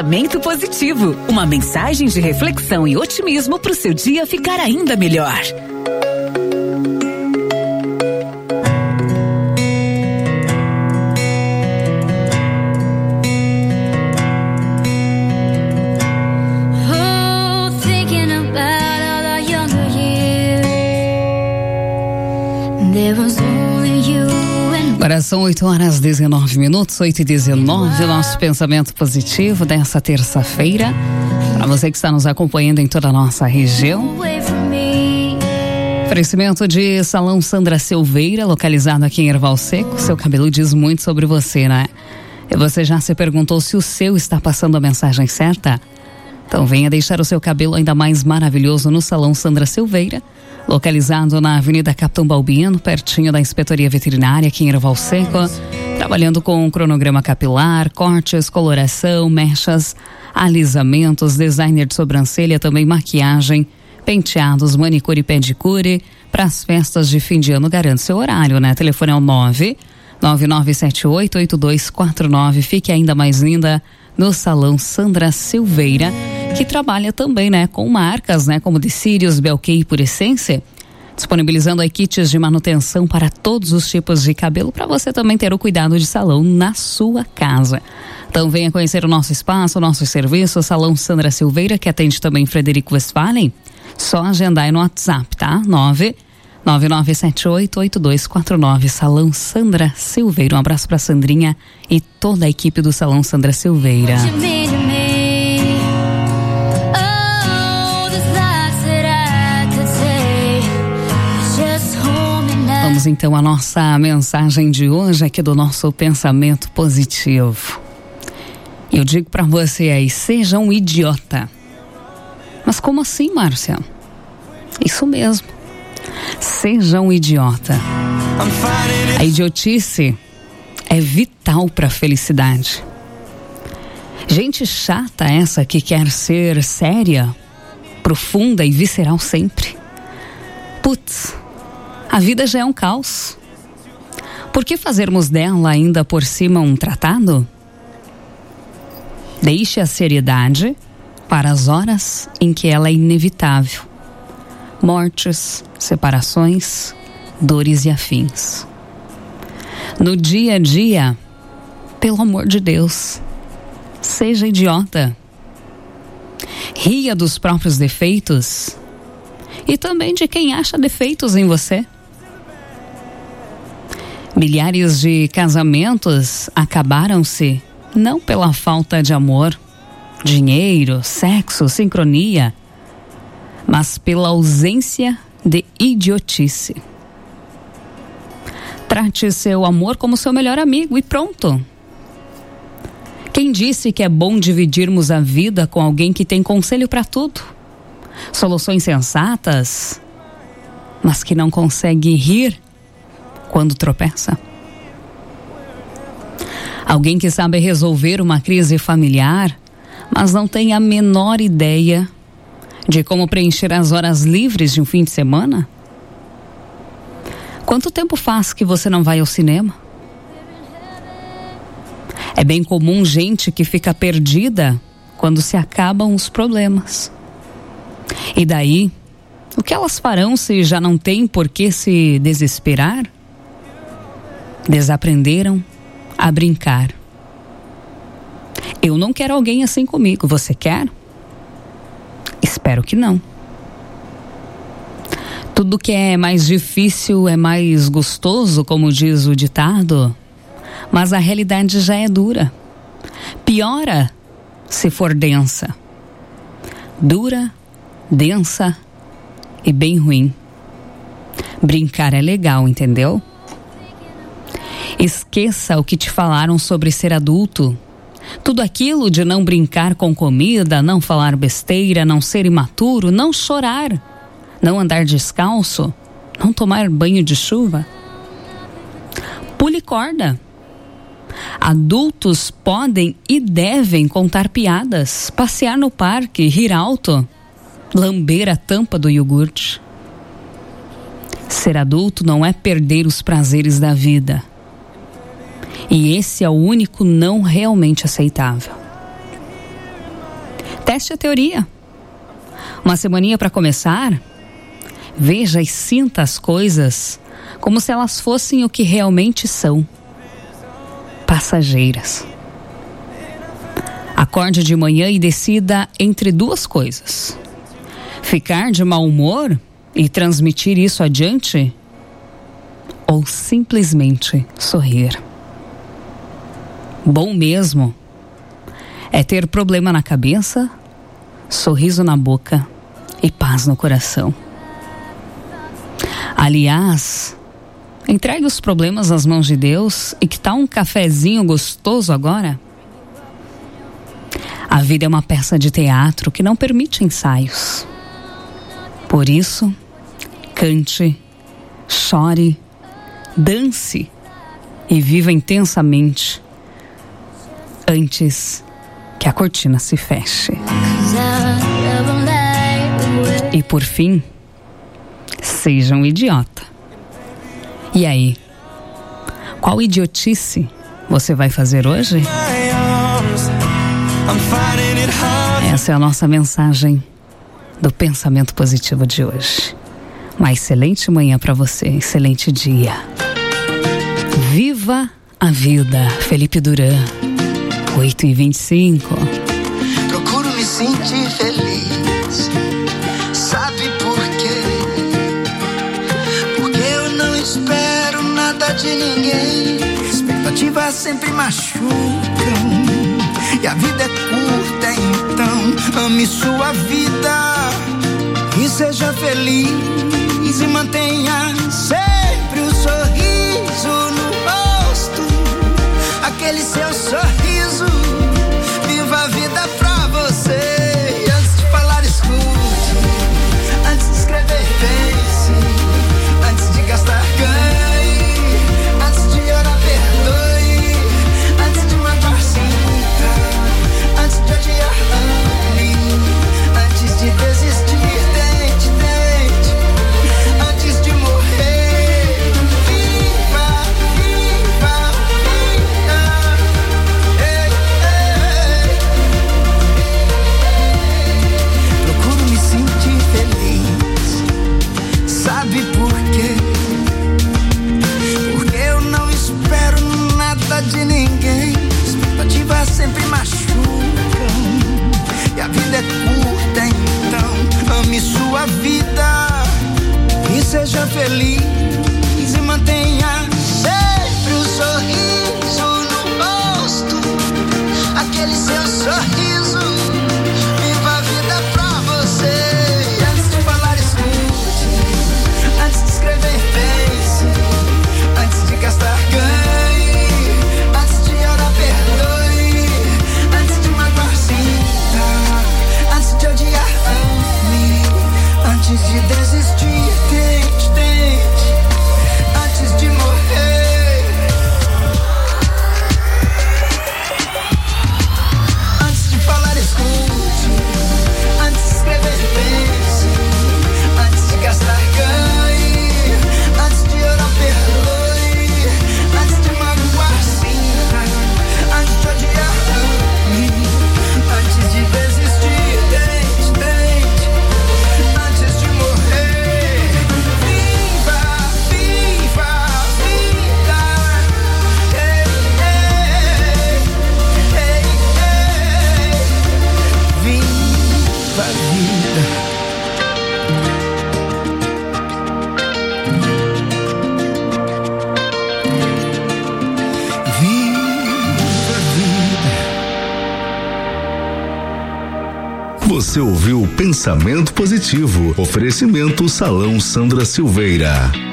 Pensamento positivo, uma mensagem de reflexão e otimismo para o seu dia ficar ainda melhor. Agora são 8 horas 19 minutos, 8 e 19, nosso pensamento positivo dessa terça-feira. Para você que está nos acompanhando em toda a nossa região. Oferecimento de Salão Sandra Silveira, localizado aqui em Erval Seco. Seu cabelo diz muito sobre você, né? E você já se perguntou se o seu está passando a mensagem certa? Então venha deixar o seu cabelo ainda mais maravilhoso no Salão Sandra Silveira localizado na Avenida Capitão Balbino, pertinho da Inspetoria Veterinária aqui em Erval Seco, trabalhando com cronograma capilar, cortes, coloração, mechas, alisamentos, designer de sobrancelha, também maquiagem, penteados, manicure e pedicure. Para as festas de fim de ano, garante seu horário, né? Telefone é o 9 99788249. Fique ainda mais linda no Salão Sandra Silveira que trabalha também, né, com marcas, né, como de Sirius, Belkey e Por Essência, disponibilizando aí kits de manutenção para todos os tipos de cabelo para você também ter o cuidado de salão na sua casa. Então venha conhecer o nosso espaço, o nosso serviço, o Salão Sandra Silveira, que atende também Frederico Westphalen. Só agendar aí no WhatsApp, tá? 9 99788249 Salão Sandra Silveira. Um abraço para Sandrinha e toda a equipe do Salão Sandra Silveira. Vamos então à nossa mensagem de hoje aqui do nosso pensamento positivo. Eu digo para você aí, seja um idiota. Mas como assim, Márcia? Isso mesmo. Seja um idiota. A idiotice é vital para a felicidade. Gente chata essa que quer ser séria, profunda e visceral sempre. Putz, a vida já é um caos. Por que fazermos dela ainda por cima um tratado? Deixe a seriedade para as horas em que ela é inevitável. Mortes, separações, dores e afins. No dia a dia, pelo amor de Deus, seja idiota. Ria dos próprios defeitos e também de quem acha defeitos em você. Milhares de casamentos acabaram-se não pela falta de amor, dinheiro, sexo, sincronia, mas pela ausência de idiotice. Trate seu amor como seu melhor amigo e pronto. Quem disse que é bom dividirmos a vida com alguém que tem conselho para tudo? Soluções sensatas, mas que não consegue rir quando tropeça? Alguém que sabe resolver uma crise familiar, mas não tem a menor ideia de como preencher as horas livres de um fim de semana? Quanto tempo faz que você não vai ao cinema? É bem comum gente que fica perdida quando se acabam os problemas. E daí, o que elas farão se já não tem por que se desesperar? Desaprenderam a brincar. Eu não quero alguém assim comigo. Você quer? Espero que não. Tudo que é mais difícil é mais gostoso, como diz o ditado, mas a realidade já é dura. Piora se for densa. Dura, densa e bem ruim. Brincar é legal, entendeu? Esqueça o que te falaram sobre ser adulto. Tudo aquilo de não brincar com comida, não falar besteira, não ser imaturo, não chorar, não andar descalço, não tomar banho de chuva. Pule corda. Adultos podem e devem contar piadas, passear no parque, rir alto, lamber a tampa do iogurte. Ser adulto não é perder os prazeres da vida e esse é o único não realmente aceitável. Teste a teoria. Uma semaninha para começar? Veja e sinta as coisas como se elas fossem o que realmente são passageiras. Acorde de manhã e decida entre duas coisas: ficar de mau humor e transmitir isso adiante, ou simplesmente sorrir. Bom mesmo é ter problema na cabeça, sorriso na boca e paz no coração. Aliás, entregue os problemas nas mãos de Deus e que tal um cafezinho gostoso agora? A vida é uma peça de teatro que não permite ensaios. Por isso, cante, chore, dance e viva intensamente antes que a cortina se feche. E por fim, seja um idiota. E aí? Qual idiotice você vai fazer hoje? Essa é a nossa mensagem do pensamento positivo de hoje. Uma excelente manhã para você, excelente dia. Viva a vida, Felipe Duran. 8 e 25 Procuro me sentir feliz. Sabe por quê? Porque eu não espero nada de ninguém. Expectativas sempre machucam. E a vida é curta, então ame sua vida. E seja feliz e mantenha sempre o sorriso no rosto. Aquele seu sorriso. Você ouviu Pensamento Positivo. Oferecimento Salão Sandra Silveira.